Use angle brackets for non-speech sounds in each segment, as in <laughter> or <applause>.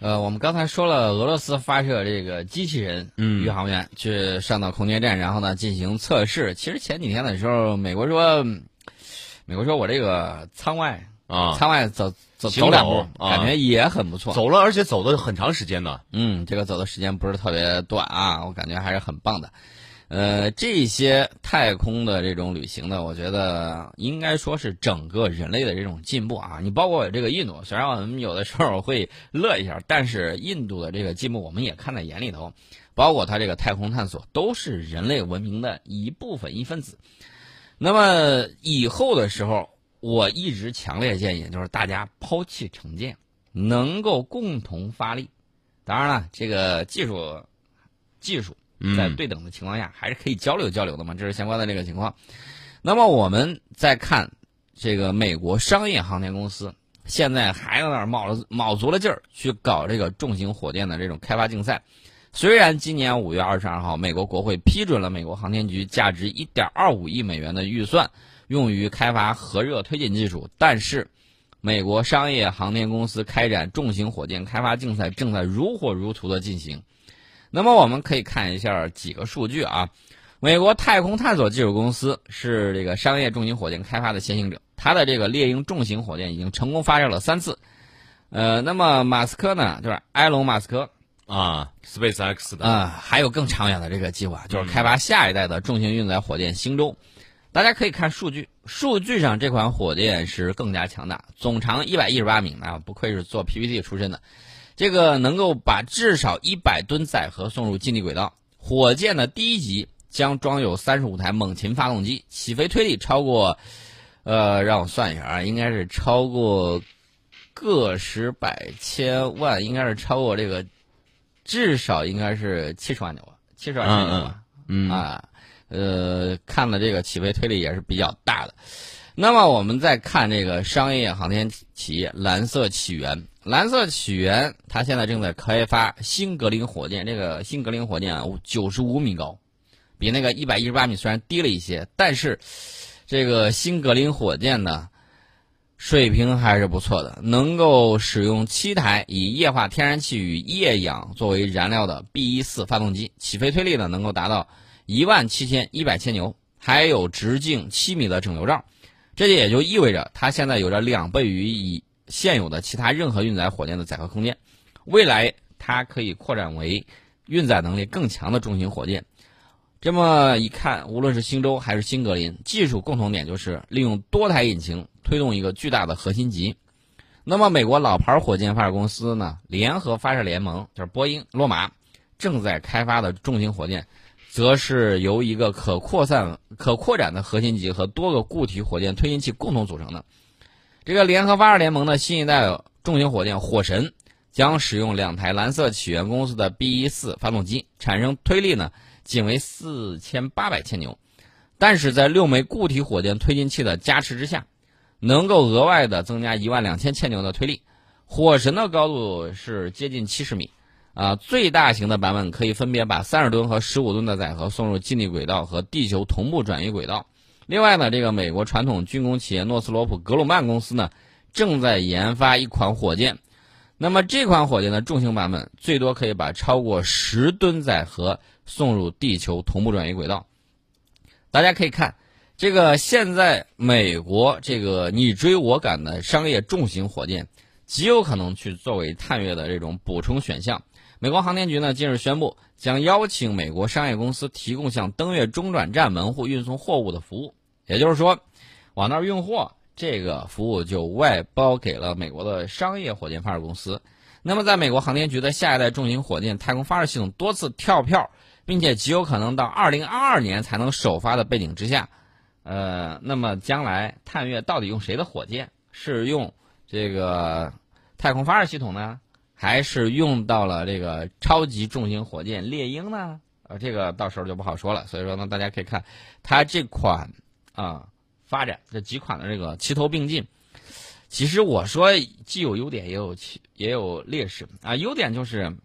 呃，我们刚才说了，俄罗斯发射这个机器人嗯宇航员去上到空间站，然后呢进行测试。其实前几天的时候，美国说，嗯美国说我这个舱外啊，舱外走走走两步，啊感觉也很不错。走了，而且走的很长时间呢。嗯，这个走的时间不是特别短啊，我感觉还是很棒的。呃，这些太空的这种旅行呢，我觉得应该说是整个人类的这种进步啊。你包括这个印度，虽然我们有的时候会乐一下，但是印度的这个进步我们也看在眼里头，包括它这个太空探索都是人类文明的一部分一分子。那么以后的时候，我一直强烈建议就是大家抛弃成见，能够共同发力。当然了，这个技术技术在嗯对等的情况下，还是可以交流交流的嘛，这是相关的这个情况。那么我们再看这个美国商业航天公司，现在还在那儿卯了卯足了劲儿去搞这个重型火箭的这种开发竞赛。虽然今年五月二十二号，美国国会批准了美国航天局价值一点二五亿美元的预算，用于开发核热推进技术，但是美国商业航天公司开展重型火箭开发竞赛正在如火如荼的进行。那么我们可以看一下几个数据啊。美国太空探索技术公司是这个商业重型火箭开发的先行者，它的这个猎鹰重型火箭已经成功发射了三次。呃，那么马斯克呢，就是埃隆·马斯克啊，SpaceX 的啊、还有更长远的这个计划，就是开发下一代的重型运载火箭星舟。大家可以看数据，数据上这款火箭是更加强大，总长一百一十八米啊，不愧是做 PPT 出身的，这个能够把至少一百吨载荷送入近地轨道。火箭的第一级将装有三十五台猛禽发动机，起飞推力超过，呃，让我算一下啊，应该是超过个十百千万，应该是超过这个，至少应该是七十万牛，七十万千牛吧。嗯啊，呃，看的这个起飞推力也是比较大的。那么我们再看这个商业航天企业蓝色起源，蓝色起源它现在正在开发新格林火箭，这个新格林火箭啊，九十五米高，比那个一百一十八米虽然低了一些，但是这个新格林火箭呢，水平还是不错的，能够使用七台以液化天然气与液氧作为燃料的 B 一四发动机，起飞推力呢能够达到一万七千一百千牛，还有直径七米的整流罩。这也就意味着它现在有着两倍于以现有的其他任何运载火箭的载荷空间，未来它可以扩展为运载能力更强的重型火箭。这么一看，无论是星舟还是新格林，技术共同点就是利用多台引擎推动一个巨大的核心级。那么，美国老牌火箭发射公司呢，联合发射联盟就是波音、洛马正在开发的重型火箭。则是由一个可扩散、可扩展的核心级和多个固体火箭推进器共同组成的。这个联合发射联盟的新一代重型火箭“火神”将使用两台蓝色起源公司的 B 一四发动机，产生推力呢仅为四千八百千牛，但是在六枚固体火箭推进器的加持之下，能够额外的增加一万两千千牛的推力。火神的高度是接近七十米。啊，最大型的版本可以分别把三十吨和十五吨的载荷送入近地轨道和地球同步转移轨道。另外呢，这个美国传统军工企业诺斯罗普格鲁曼公司呢，正在研发一款火箭。那么这款火箭的重型版本最多可以把超过十吨载荷送入地球同步转移轨道。大家可以看，这个现在美国这个你追我赶的商业重型火箭，极有可能去作为探月的这种补充选项。美国航天局呢近日宣布，将邀请美国商业公司提供向登月中转站门户运送货物的服务，也就是说，往那儿运货这个服务就外包给了美国的商业火箭发射公司。那么，在美国航天局的下一代重型火箭太空发射系统多次跳票，并且极有可能到2022年才能首发的背景之下，呃，那么将来探月到底用谁的火箭？是用这个太空发射系统呢？还是用到了这个超级重型火箭猎鹰呢？呃，这个到时候就不好说了。所以说呢，大家可以看它这款啊发展这几款的这个齐头并进。其实我说既有优点也有其也有劣势啊。优点就是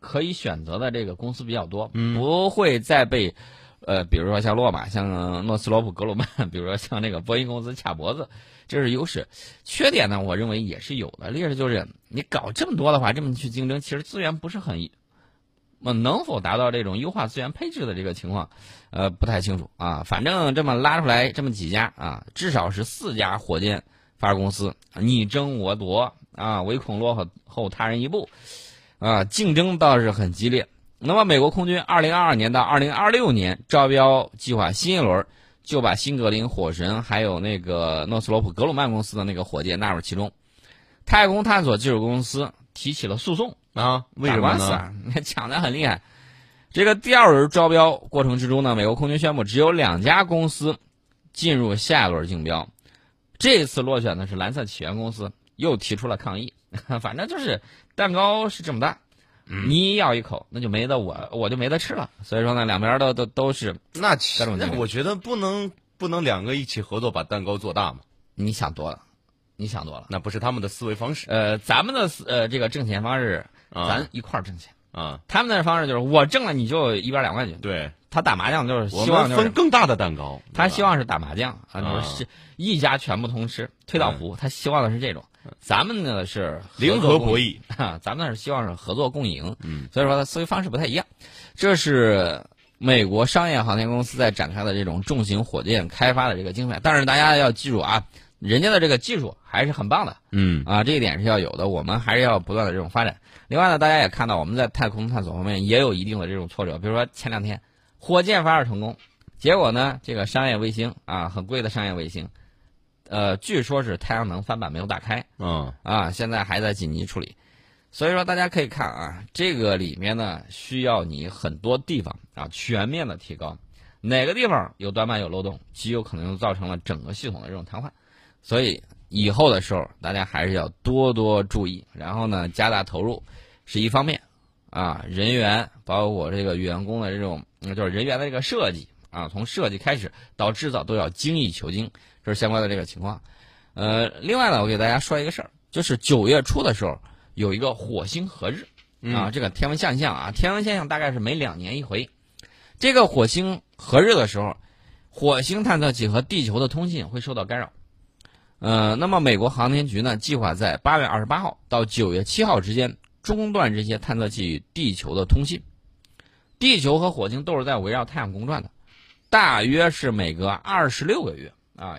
可以选择的这个公司比较多，嗯不会再被呃，比如说像洛马、像诺斯罗普格鲁曼，<laughs> 比如说像那个波音公司卡脖子，这是优势。缺点呢，我认为也是有的。劣势就是你搞这么多的话，这么去竞争，其实资源不是很，那能否达到这种优化资源配置的这个情况，呃，不太清楚啊。反正这么拉出来这么几家啊，至少是四家火箭发射公司，你争我夺啊，唯恐落后后他人一步，啊，竞争倒是很激烈。那么，美国空军二零二二年到二零二六年招标计划新一轮，就把新格林、火神还有那个诺斯罗普格鲁曼公司的那个火箭纳入其中。太空探索技术公司提起了诉讼啊，为什么呢？抢的很厉害。这个第二轮招标过程之中呢，美国空军宣布只有两家公司进入下一轮竞标。这次落选的是蓝色起源公司，又提出了抗议。反正就是蛋糕是这么大。你咬一口，那就没得我，我就没得吃了。所以说呢，两边都都都是那那我觉得不能不能两个一起合作把蛋糕做大嘛。你想多了，你想多了，那不是他们的思维方式。呃，咱们的呃这个挣钱方式，咱一块儿挣钱啊。他们那方式就是我挣了你就一边两块钱。对，他打麻将就是希望分更大的蛋糕。他希望是打麻将啊，是一家全部通吃，推倒服。他希望的是这种。咱们呢是零和博弈啊，<laughs> 咱们是希望是合作共赢，嗯，所以说他思维方式不太一样。这是美国商业航天公司在展开的这种重型火箭开发的这个竞赛，但是大家要记住啊，人家的这个技术还是很棒的，嗯啊，这一点是要有的，我们还是要不断的这种发展。另外呢，大家也看到我们在太空探索方面也有一定的这种挫折，比如说前两天火箭发射成功，结果呢这个商业卫星啊，很贵的商业卫星。呃，据说是太阳能翻板没有打开，嗯。啊，现在还在紧急处理，所以说大家可以看啊，这个里面呢需要你很多地方啊全面的提高，哪个地方有短板有漏洞，极有可能就造成了整个系统的这种瘫痪，所以以后的时候大家还是要多多注意，然后呢加大投入是一方面，啊人员包括这个员工的这种就是人员的这个设计啊，从设计开始到制造都要精益求精。这是相关的这个情况，呃，另外呢，我给大家说一个事儿，就是九月初的时候有一个火星合日啊，这个天文现象啊，天文现象大概是每两年一回。这个火星合日的时候，火星探测器和地球的通信会受到干扰。呃，那么美国航天局呢，计划在八月二十八号到九月七号之间中断这些探测器与地球的通信。地球和火星都是在围绕太阳公转的，大约是每隔二十六个月啊。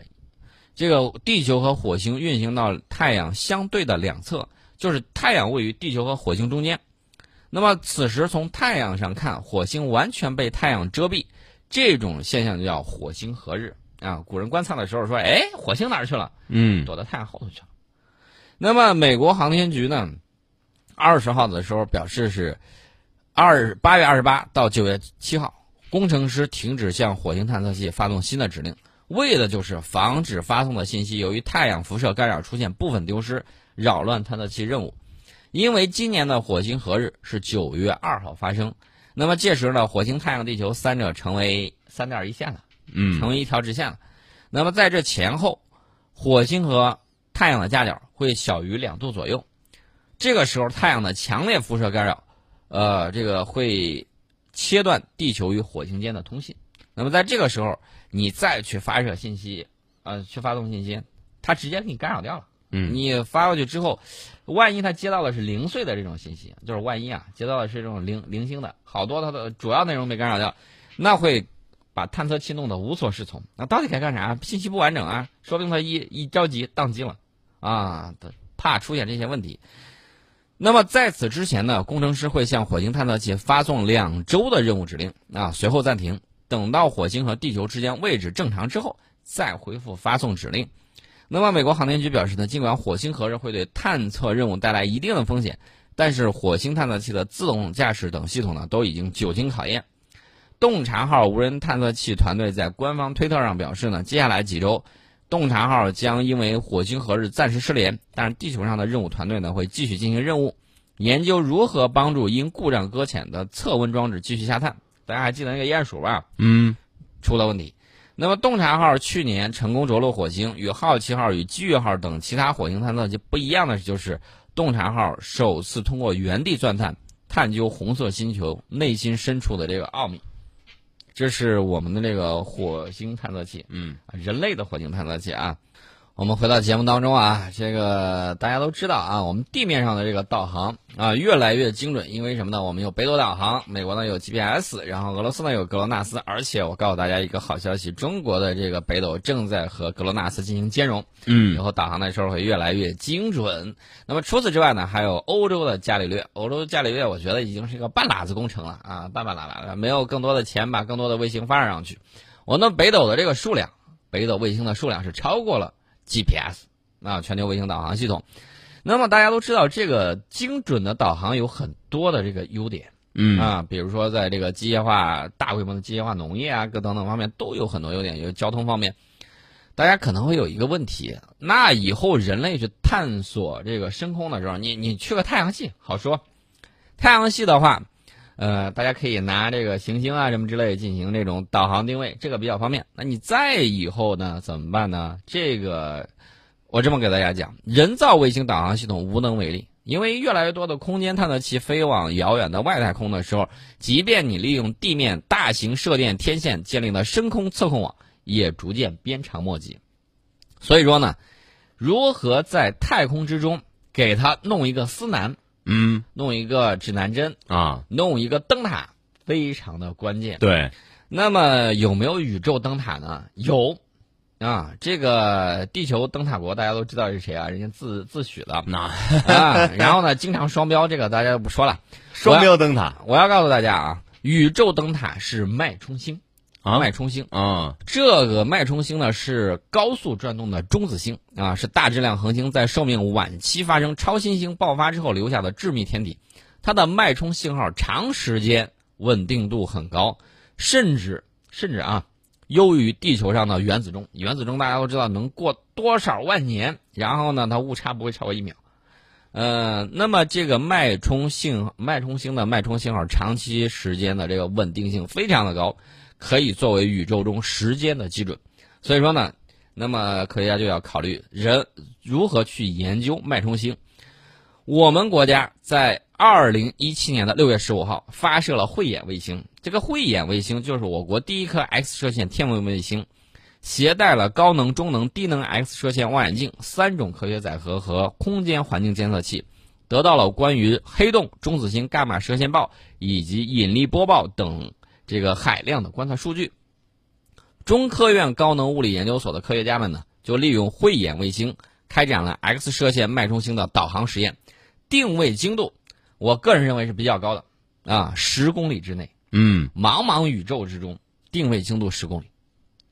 这个地球和火星运行到太阳相对的两侧，就是太阳位于地球和火星中间。那么此时从太阳上看，火星完全被太阳遮蔽，这种现象就叫火星合日啊。古人观测的时候说：“哎，火星哪儿去了？嗯，躲到太阳后头去了。”那么美国航天局呢，二十号的时候表示是二八月二十八到九月七号，工程师停止向火星探测器发送新的指令。为的就是防止发送的信息由于太阳辐射干扰出现部分丢失，扰乱探测器任务。因为今年的火星合日是九月二号发生，那么届时呢，火星、太阳、地球三者成为三点一线了，嗯，成为一条直线了。那么在这前后，火星和太阳的夹角会小于两度左右。这个时候，太阳的强烈辐射干扰，呃，这个会切断地球与火星间的通信。那么在这个时候，你再去发射信息，呃，去发送信息，它直接给你干扰掉了。嗯，你发过去之后，万一它接到的是零碎的这种信息，就是万一啊，接到的是这种零零星的，好多它的主要内容被干扰掉，那会把探测器弄得无所适从。那到底该干啥？信息不完整啊，说不定它一一着急宕机了，啊，怕出现这些问题。那么在此之前呢，工程师会向火星探测器发送两周的任务指令啊，随后暂停。等到火星和地球之间位置正常之后，再回复发送指令。那么，美国航天局表示呢，尽管火星合日会对探测任务带来一定的风险，但是火星探测器的自动驾驶等系统呢，都已经久经考验。洞察号无人探测器团队在官方推特上表示呢，接下来几周，洞察号将因为火星合日暂时失联，但是地球上的任务团队呢，会继续进行任务，研究如何帮助因故障搁浅的测温装置继续下探。大家还记得那个鼹鼠吧？嗯，出了问题。那么，洞察号去年成功着陆火星，与好奇号与机遇号等其他火星探测器不一样的就是，洞察号首次通过原地钻探，探究红色星球内心深处的这个奥秘。这是我们的这个火星探测器，嗯，人类的火星探测器啊。我们回到节目当中啊，这个大家都知道啊，我们地面上的这个导航啊越来越精准，因为什么呢？我们有北斗导航，美国呢有 GPS，然后俄罗斯呢有格罗纳斯，而且我告诉大家一个好消息，中国的这个北斗正在和格罗纳斯进行兼容，嗯以后导航的时候会越来越精准。那么除此之外呢，还有欧洲的伽利略，欧洲伽利略我觉得已经是一个半拉子工程了啊，半半拉拉的，没有更多的钱把更多的卫星发射上去。我们北斗的这个数量，北斗卫星的数量是超过了 GPS 啊，全球卫星导航系统。那么大家都知道，这个精准的导航有很多的这个优点嗯啊，比如说在这个机械化、大规模的机械化农业啊，各等等方面都有很多优点。有交通方面，大家可能会有一个问题，那以后人类去探索这个深空的时候，你你去个太阳系好说，太阳系的话，呃，大家可以拿这个行星啊什么之类进行这种导航定位，这个比较方便。那你再以后呢，怎么办呢？这个我这么给大家讲，人造卫星导航系统无能为力，因为越来越多的空间探测器飞往遥远的外太空的时候，即便你利用地面大型射电天线建立的深空测控网，也逐渐鞭长莫及。所以说呢，如何在太空之中给它弄一个司南，嗯弄一个指南针，啊，弄一个灯塔，非常的关键。对，那么有没有宇宙灯塔呢？有，啊，这个地球灯塔国大家都知道是谁啊？人家自自诩的那啊。然后呢，经常双标，这个大家就不说了。双标灯塔我要告诉大家啊，宇宙灯塔是脉冲星，啊脉冲星。啊，这个脉冲星呢是高速转动的中子星啊，是大质量恒星在寿命晚期发生超新星爆发之后留下的致密天体。它的脉冲信号长时间稳定度很高，甚至甚至啊优于地球上的原子钟。原子钟大家都知道能过多少万年，然后呢它误差不会超过一秒。呃，那么这个脉冲信脉冲星的脉冲信号长期时间的这个稳定性非常的高。可以作为宇宙中时间的基准。所以说呢，那么科学家就要考虑人如何去研究脉冲星。我们国家在二零一七年的六月十五号发射了慧眼卫星，这个慧眼卫星就是我国第一颗 X 射线天文卫星，携带了高能、中能、低能 X 射线望远镜三种科学载荷和空间环境监测器，得到了关于黑洞、中子星、伽马射线暴以及引力波暴等。这个海量的观测数据，中科院高能物理研究所的科学家们呢，就利用慧眼卫星开展了 X 射线脉冲星的导航实验，定位精度，我个人认为是比较高的啊，十公里之内，嗯茫茫宇宙之中，定位精度十公里，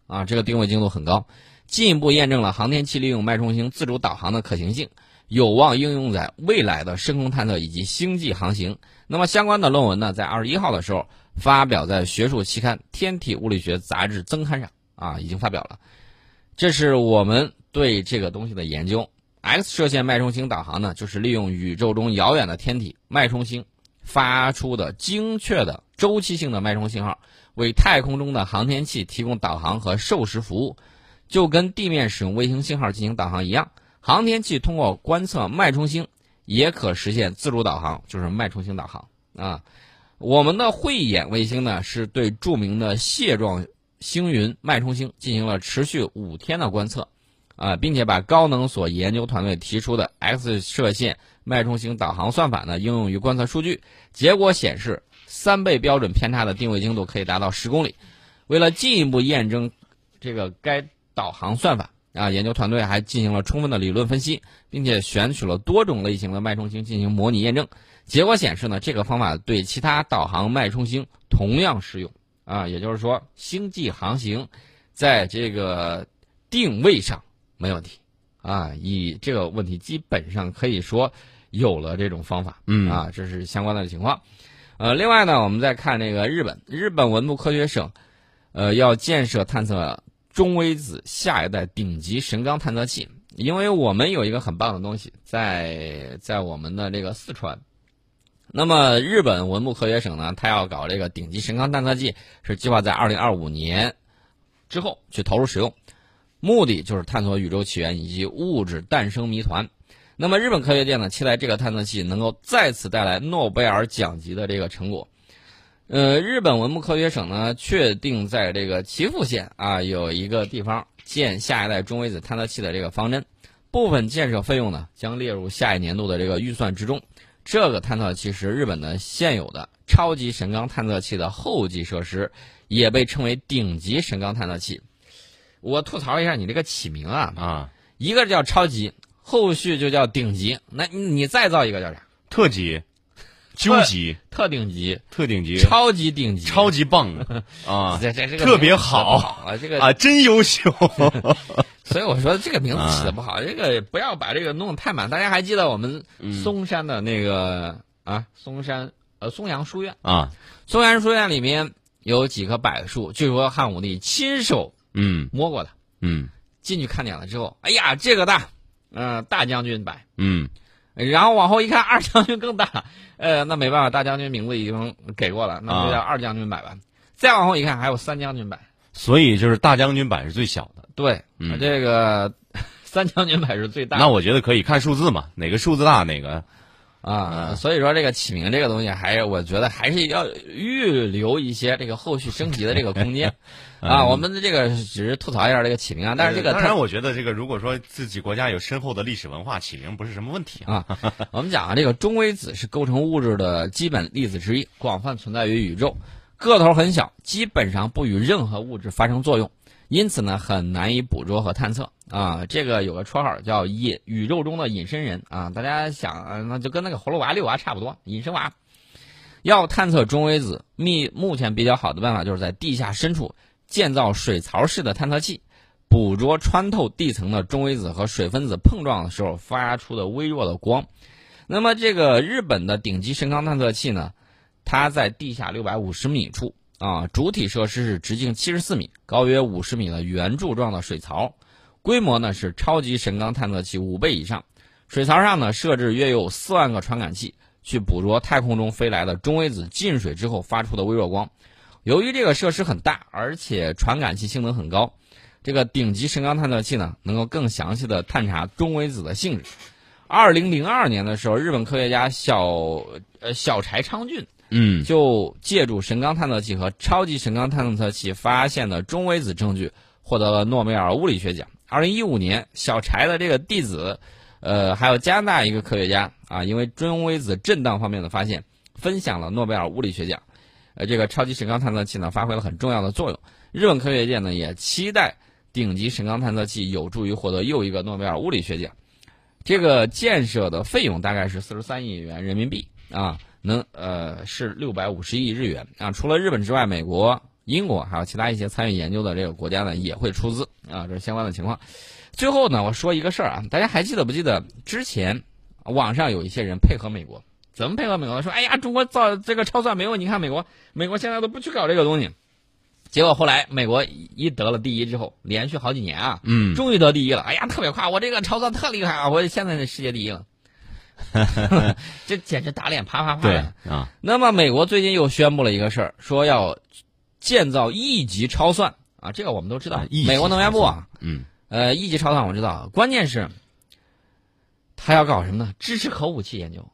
啊，这个定位精度很高，进一步验证了航天器利用脉冲星自主导航的可行性，有望应用在未来的深空探测以及星际航行。那么相关的论文呢，在二十一号的时候。发表在学术期刊《天体物理学杂志增刊》上啊，已经发表了。这是我们对这个东西的研究。X 射线脉冲星导航呢，就是利用宇宙中遥远的天体脉冲星发出的精确的周期性的脉冲信号，为太空中的航天器提供导航和授时服务，就跟地面使用卫星信号进行导航一样。航天器通过观测脉冲星，也可实现自主导航，就是脉冲星导航啊。我们的慧眼卫星呢，是对著名的蟹状星云脉冲星进行了持续五天的观测，啊，并且把高能所研究团队提出的 X 射线脉冲星导航算法呢应用于观测数据，结果显示三倍标准偏差的定位精度可以达到十公里。为了进一步验证这个该导航算法啊，研究团队还进行了充分的理论分析，并且选取了多种类型的脉冲星进行模拟验证。结果显示呢，这个方法对其他导航脉冲星同样适用啊，也就是说，星际航行在这个定位上没问题啊。以这个问题基本上可以说有了这种方法，嗯啊，这是相关的情况。呃，另外呢，我们再看这个日本，日本文部科学省，呃，要建设探测中微子下一代顶级神冈探测器，因为我们有一个很棒的东西在在我们的这个四川。那么，日本文部科学省呢，它要搞这个顶级神冈探测器，是计划在二零二五年之后去投入使用，目的就是探索宇宙起源以及物质诞生谜团。那么，日本科学界呢，期待这个探测器能够再次带来诺贝尔奖级的这个成果。呃，日本文部科学省呢，确定在这个岐阜县啊有一个地方建下一代中微子探测器的这个方针，部分建设费用呢将列入下一年度的这个预算之中。这个探测器是日本的现有的超级神冈探测器的后继设施，也被称为顶级神冈探测器。我吐槽一下你这个起名啊，啊，一个叫超级，后续就叫顶级，那你你再造一个叫啥？特级、究极、特顶级、特顶级、超级顶级、超级棒。<laughs> 啊，这这这个特别好。啊！这个啊，真优秀。<laughs> 所以我说这个名字起的不好，这个不要把这个弄得太满。大家还记得我们嵩山的那个、啊，嵩山呃嵩阳书院，啊，嵩阳书院里面有几棵柏树，据说汉武帝亲手嗯。摸过的。嗯。进去看见了之后，哎呀，这个大，嗯、大将军柏。嗯然后往后一看，二将军更大，呃，那没办法，大将军名字已经给过了，那就叫二将军版吧。再往后一看，还有三将军版。所以就是大将军版是最小的。对，嗯这个三将军版是最大的。那我觉得可以看数字嘛，哪个数字大哪个啊，嗯所以说这个起名这个东西，还是我觉得还是要预留一些这个后续升级的这个空间 <laughs> 啊。嗯我们的这个只是吐槽一下这个起名啊，但是这个当它然我觉得这个如果说自己国家有深厚的历史文化，起名不是什么问题啊。啊，<laughs> 我们讲啊，这个中微子是构成物质的基本粒子之一，广泛存在于宇宙，个头很小，基本上不与任何物质发生作用，因此呢，很难以捕捉和探测啊。这个有个绰号叫隐宇宙中的隐身人啊，大家想，那就跟那个葫芦娃、六娃差不多，隐身娃。要探测中微子，密目前比较好的办法就是在地下深处建造水槽式的探测器，捕捉穿透地层的中微子和水分子碰撞的时候发出的微弱的光。那么，这个日本的顶级神康探测器呢，它在地下六百五十米处啊，主体设施是直径七十四米、高约五十米的圆柱状的水槽，规模呢是超级神冈探测器五倍以上。水槽上呢设置约有四万个传感器，去捕捉太空中飞来的中微子进水之后发出的微弱光。由于这个设施很大，而且传感器性能很高，这个顶级神冈探测器呢能够更详细的探查中微子的性质。二零零二年的时候，日本科学家小呃小柴昌俊嗯就借助神冈探测器和超级神冈探测器发现的中微子证据，获得了诺贝尔物理学奖。二零一五年，小柴的这个弟子，呃，还有加拿大一个科学家啊，因为中微子震荡方面的发现，分享了诺贝尔物理学奖。呃，这个超级神冈探测器呢，发挥了很重要的作用。日本科学界呢，也期待顶级神冈探测器有助于获得又一个诺贝尔物理学奖。这个建设的费用大概是四十三亿元人民币啊，能呃是六百五十亿日元啊。除了日本之外，美国、英国还有其他一些参与研究的这个国家呢，也会出资啊，这是相关的情况。最后呢，我说一个事儿啊，大家还记得不记得之前网上有一些人配合美国，怎么配合美国？说哎呀，中国造这个超算没有，你看美国，美国现在都不去搞这个东西。结果后来美国一得了第一之后，连续好几年啊，嗯，终于得第一了，哎呀，特别快！我这个超算特厉害啊，我现在是世界第一了，<laughs> 这简直打脸啪啪啪对的。啊，那么美国最近又宣布了一个事儿，说要建造一级超算啊，这个我们都知道啊，美国能源部啊，嗯呃，一级超算我知道，关键是他要搞什么呢？支持核武器研究。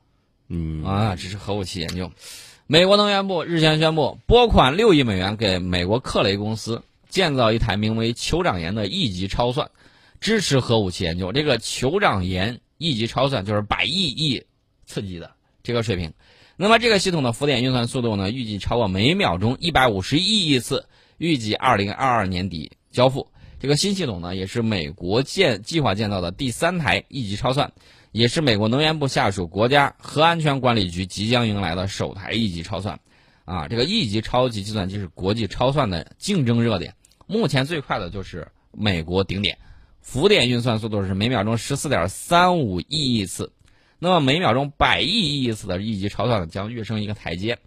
嗯啊，支持核武器研究。美国能源部日前宣布，拨款六亿美元给美国克雷公司建造一台名为“酋长岩”的一级超算，支持核武器研究。这个酋长岩一级超算就是百亿亿次级的这个水平。那么这个系统的浮点运算速度呢，预计超过每秒钟一百五十亿亿次，预计二零二二年底交付。这个新系统呢，也是美国建计划建造的第三台一级超算。也是美国能源部下属国家核安全管理局即将迎来的首台一级超算，啊，这个一级超级计算机是国际超算的竞争热点。目前最快的就是美国顶点，浮点运算速度是每秒钟十四点三五亿亿次，那么每秒钟百亿亿次的一级超算将跃升一个台阶。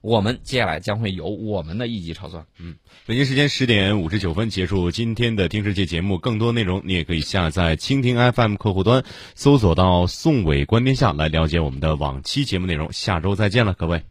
我们接下来将会有我们的一级超算。嗯北京时间十点五十九分结束今天的听世界节目，更多内容你也可以下载蜻蜓 FM 客户端，搜索到“宋伟观天下”来了解我们的往期节目内容。下周再见了，各位。